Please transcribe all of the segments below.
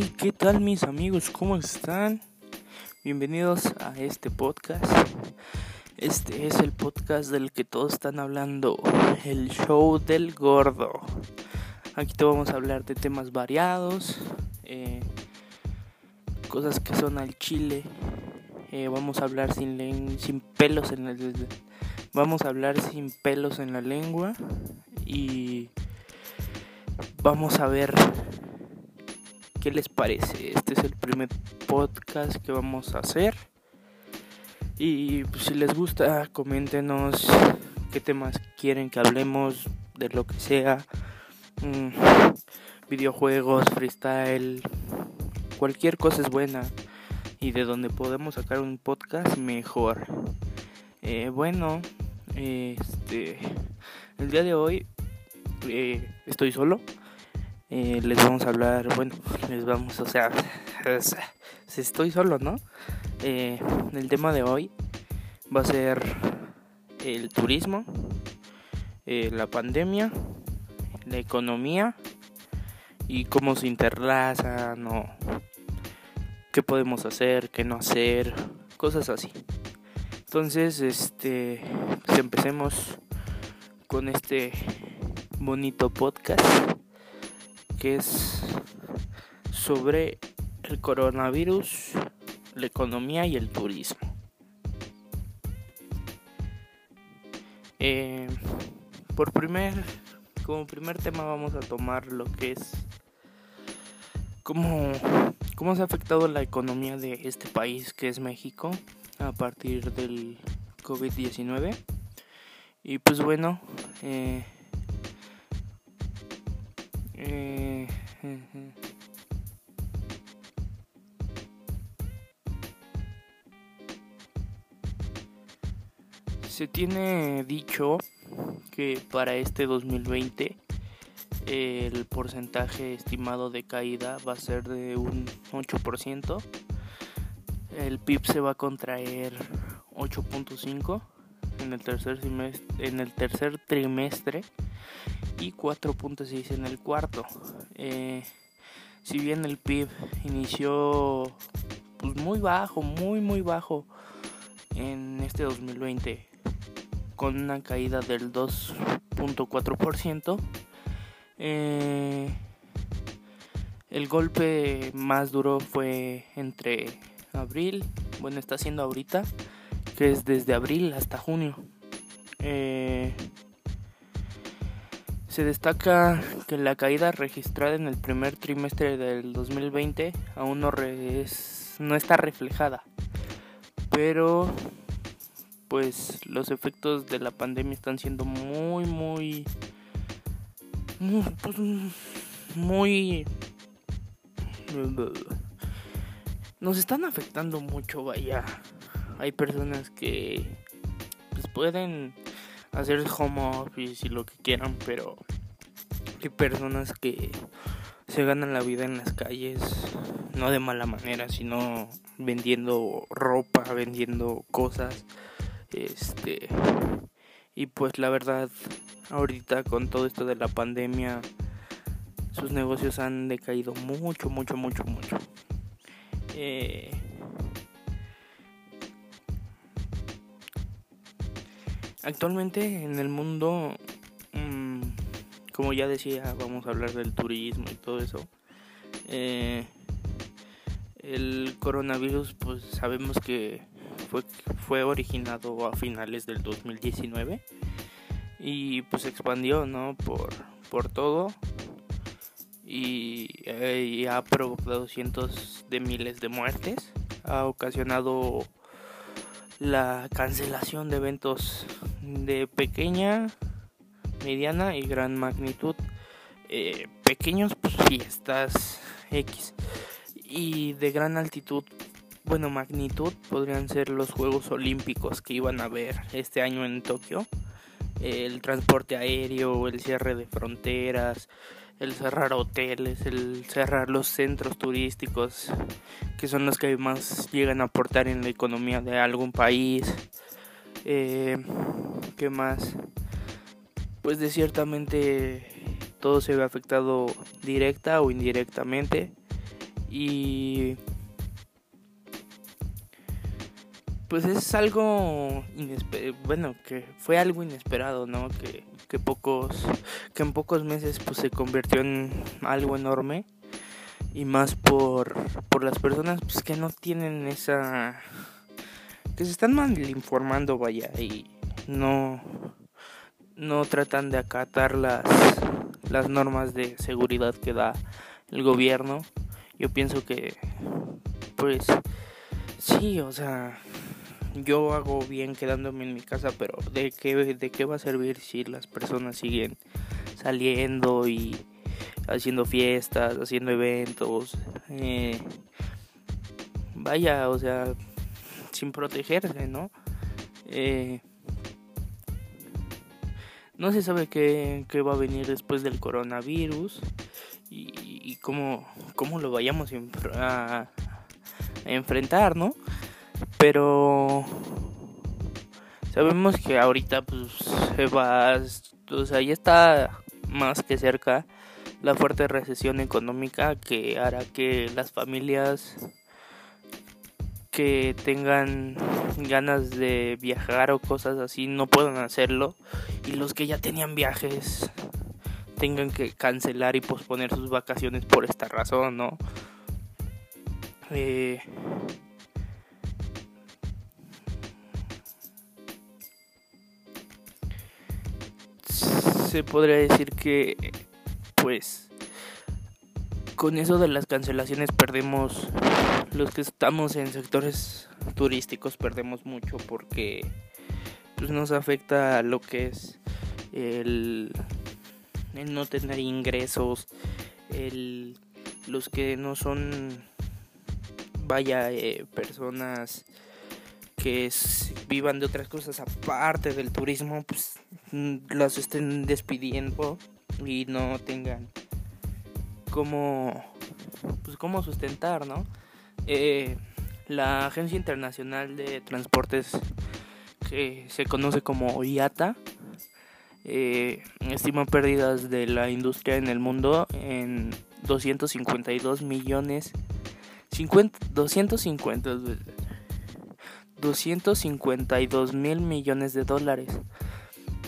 ¿qué tal mis amigos? ¿Cómo están? Bienvenidos a este podcast. Este es el podcast del que todos están hablando, el show del gordo. Aquí te vamos a hablar de temas variados, eh, cosas que son al chile. Eh, vamos a hablar sin, sin pelos en el... Vamos a hablar sin pelos en la lengua y vamos a ver qué les parece. Este es el primer podcast que vamos a hacer. Y pues, si les gusta, coméntenos qué temas quieren que hablemos de lo que sea. Mm, videojuegos, freestyle, cualquier cosa es buena. Y de donde podemos sacar un podcast, mejor. Eh, bueno, este, el día de hoy eh, estoy solo. Eh, les vamos a hablar, bueno, les vamos, o sea, si estoy solo, ¿no? Eh, el tema de hoy va a ser el turismo, eh, la pandemia, la economía y cómo se interlazan o qué podemos hacer, qué no hacer, cosas así. Entonces, este, pues empecemos con este bonito podcast que es sobre el coronavirus, la economía y el turismo. Eh, por primer, como primer tema vamos a tomar lo que es cómo, cómo se ha afectado la economía de este país que es México a partir del COVID-19. Y pues bueno, eh, eh, se tiene dicho que para este 2020 el porcentaje estimado de caída va a ser de un 8%. El PIB se va a contraer 8.5 en el tercer en el tercer trimestre y 4.6 en el cuarto. Eh, si bien el PIB inició pues muy bajo, muy muy bajo en este 2020 con una caída del 2.4%, eh, el golpe más duro fue entre abril, bueno está siendo ahorita, que es desde abril hasta junio. Eh, se destaca que la caída registrada en el primer trimestre del 2020 aún no, no está reflejada, pero pues los efectos de la pandemia están siendo muy, muy, muy, pues, muy nos están afectando mucho, vaya. Hay personas que pues pueden hacer home office y lo que quieran, pero hay personas que se ganan la vida en las calles, no de mala manera, sino vendiendo ropa, vendiendo cosas. Este y pues la verdad, ahorita con todo esto de la pandemia sus negocios han decaído mucho, mucho, mucho, mucho. Eh, Actualmente en el mundo, mmm, como ya decía, vamos a hablar del turismo y todo eso. Eh, el coronavirus, pues sabemos que fue, fue originado a finales del 2019 y pues expandió, ¿no? Por, por todo eh, y ha provocado cientos de miles de muertes. Ha ocasionado la cancelación de eventos de pequeña, mediana y gran magnitud. Eh, pequeños, pues fiestas X. Y de gran altitud, bueno, magnitud, podrían ser los Juegos Olímpicos que iban a haber este año en Tokio. El transporte aéreo, el cierre de fronteras, el cerrar hoteles, el cerrar los centros turísticos, que son los que más llegan a aportar en la economía de algún país. Eh, ¿Qué más? Pues de ciertamente todo se ve afectado directa o indirectamente Y pues es algo bueno que fue algo inesperado no que, que pocos que en pocos meses pues se convirtió en algo enorme y más por por las personas pues que no tienen esa que se están mal informando vaya y no no tratan de acatar las las normas de seguridad que da el gobierno yo pienso que pues sí o sea yo hago bien quedándome en mi casa, pero ¿de qué, ¿de qué va a servir si las personas siguen saliendo y haciendo fiestas, haciendo eventos? Eh, vaya, o sea, sin protegerse, ¿no? Eh, no se sabe qué, qué, va a venir después del coronavirus y, cómo, cómo, lo vayamos a, a enfrentar, ¿no? Pero sabemos que ahorita pues se va, o sea, ya está más que cerca la fuerte recesión económica que hará que las familias que tengan ganas de viajar o cosas así no puedan hacerlo y los que ya tenían viajes tengan que cancelar y posponer sus vacaciones por esta razón, ¿no? Eh, se podría decir que pues con eso de las cancelaciones perdemos los que estamos en sectores turísticos perdemos mucho porque pues nos afecta lo que es el, el no tener ingresos el los que no son vaya eh, personas que vivan de otras cosas aparte del turismo, pues mm, las estén despidiendo y no tengan cómo, pues, cómo sustentar, ¿no? Eh, la Agencia Internacional de Transportes, que se conoce como IATA, eh, estima pérdidas de la industria en el mundo en 252 millones 50, 250 252 mil millones de dólares,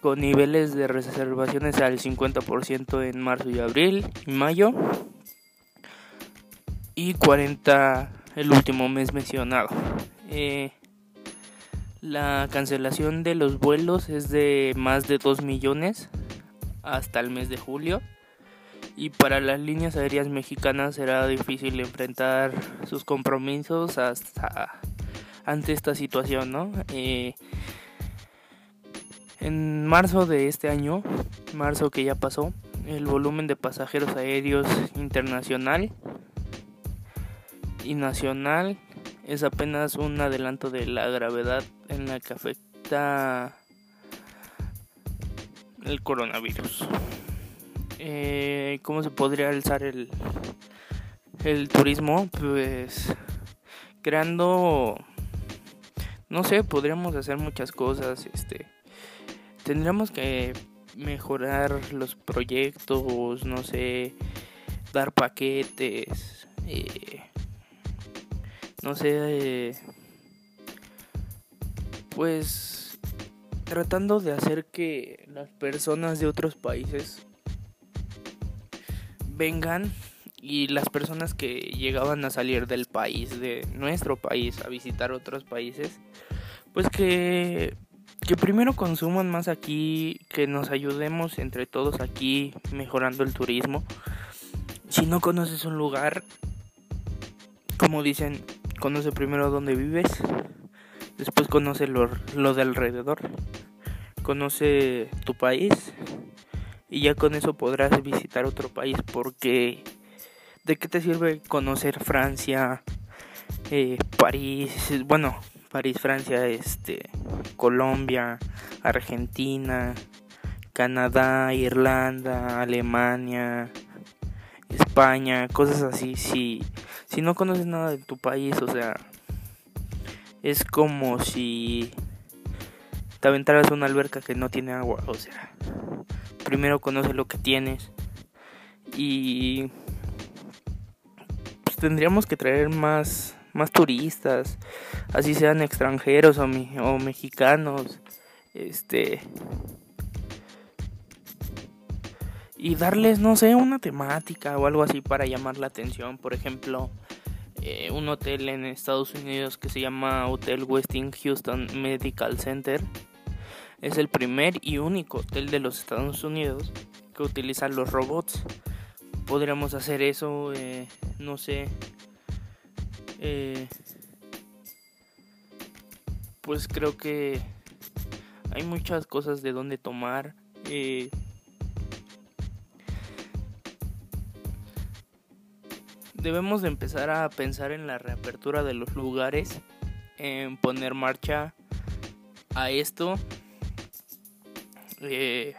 con niveles de reservaciones al 50% en marzo y abril y mayo, y 40 el último mes mencionado. Eh, la cancelación de los vuelos es de más de 2 millones hasta el mes de julio. Y para las líneas aéreas mexicanas será difícil enfrentar sus compromisos hasta ante esta situación, ¿no? Eh, en marzo de este año, marzo que ya pasó, el volumen de pasajeros aéreos internacional y nacional es apenas un adelanto de la gravedad en la que afecta el coronavirus. Eh, ¿Cómo se podría alzar el, el turismo? Pues creando no sé, podríamos hacer muchas cosas, este, tendríamos que mejorar los proyectos, no sé, dar paquetes, eh, no sé, pues tratando de hacer que las personas de otros países vengan y las personas que llegaban a salir del país, de nuestro país, a visitar otros países, pues que, que primero consuman más aquí, que nos ayudemos entre todos aquí mejorando el turismo. Si no conoces un lugar, como dicen, conoce primero dónde vives, después conoce lo, lo de alrededor, conoce tu país y ya con eso podrás visitar otro país porque ¿de qué te sirve conocer Francia, eh, París, bueno, París, Francia, este, Colombia, Argentina, Canadá, Irlanda, Alemania, España, cosas así, si, si no conoces nada de tu país, o sea, es como si te aventaras una alberca que no tiene agua, o sea, primero conoce lo que tienes. Y tendríamos que traer más más turistas, así sean extranjeros o, mexicanos, este y darles, no sé, una temática o algo así para llamar la atención. Por ejemplo, eh, un hotel en Estados Unidos que se llama Hotel Westin Houston Medical Center. Es el primer y único hotel de los Estados Unidos que utiliza los robots. Podríamos hacer eso, eh, no sé. Eh, pues creo que hay muchas cosas de donde tomar. debemos de empezar a pensar en la reapertura de los lugares, en poner marcha a esto. Eh,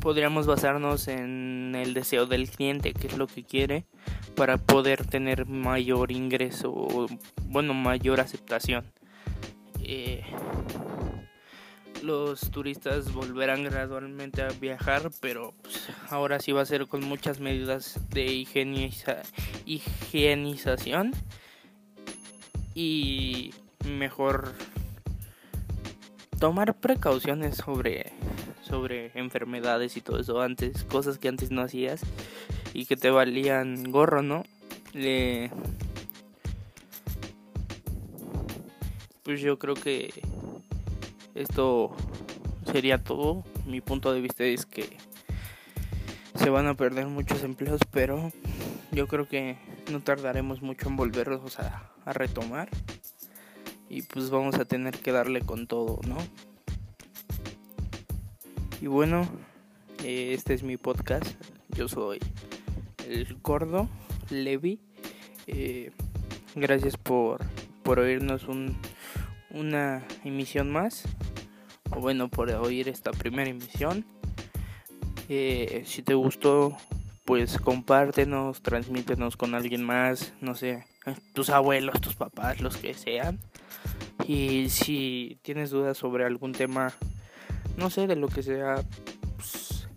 podríamos basarnos en el deseo del cliente, que es lo que quiere, para poder tener mayor ingreso bueno, mayor aceptación. Eh, los turistas volverán gradualmente a viajar, pero pues, ahora sí va a ser con muchas medidas de higienización y mejor tomar precauciones sobre sobre enfermedades y todo eso antes, cosas que antes no hacías y que te valían gorro, ¿no? pues yo creo que esto sería todo. Mi punto de vista es que se van a perder muchos empleos, pero yo creo que no tardaremos mucho en volverlos a, retomar. Y pues vamos a tener que darle con todo, ¿no? Y bueno, eh, este es mi podcast. Yo soy el gordo Levi. Eh, gracias por, por oírnos un, una emisión más o bueno por oír esta primera emisión eh, si te gustó pues compártenos transmítenos con alguien más no sé tus abuelos tus papás los que sean y si tienes dudas sobre algún tema no sé de lo que sea pues,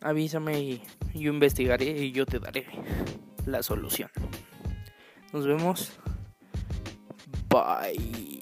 avísame y yo investigaré y yo te daré la solución. Nos vemos. Bye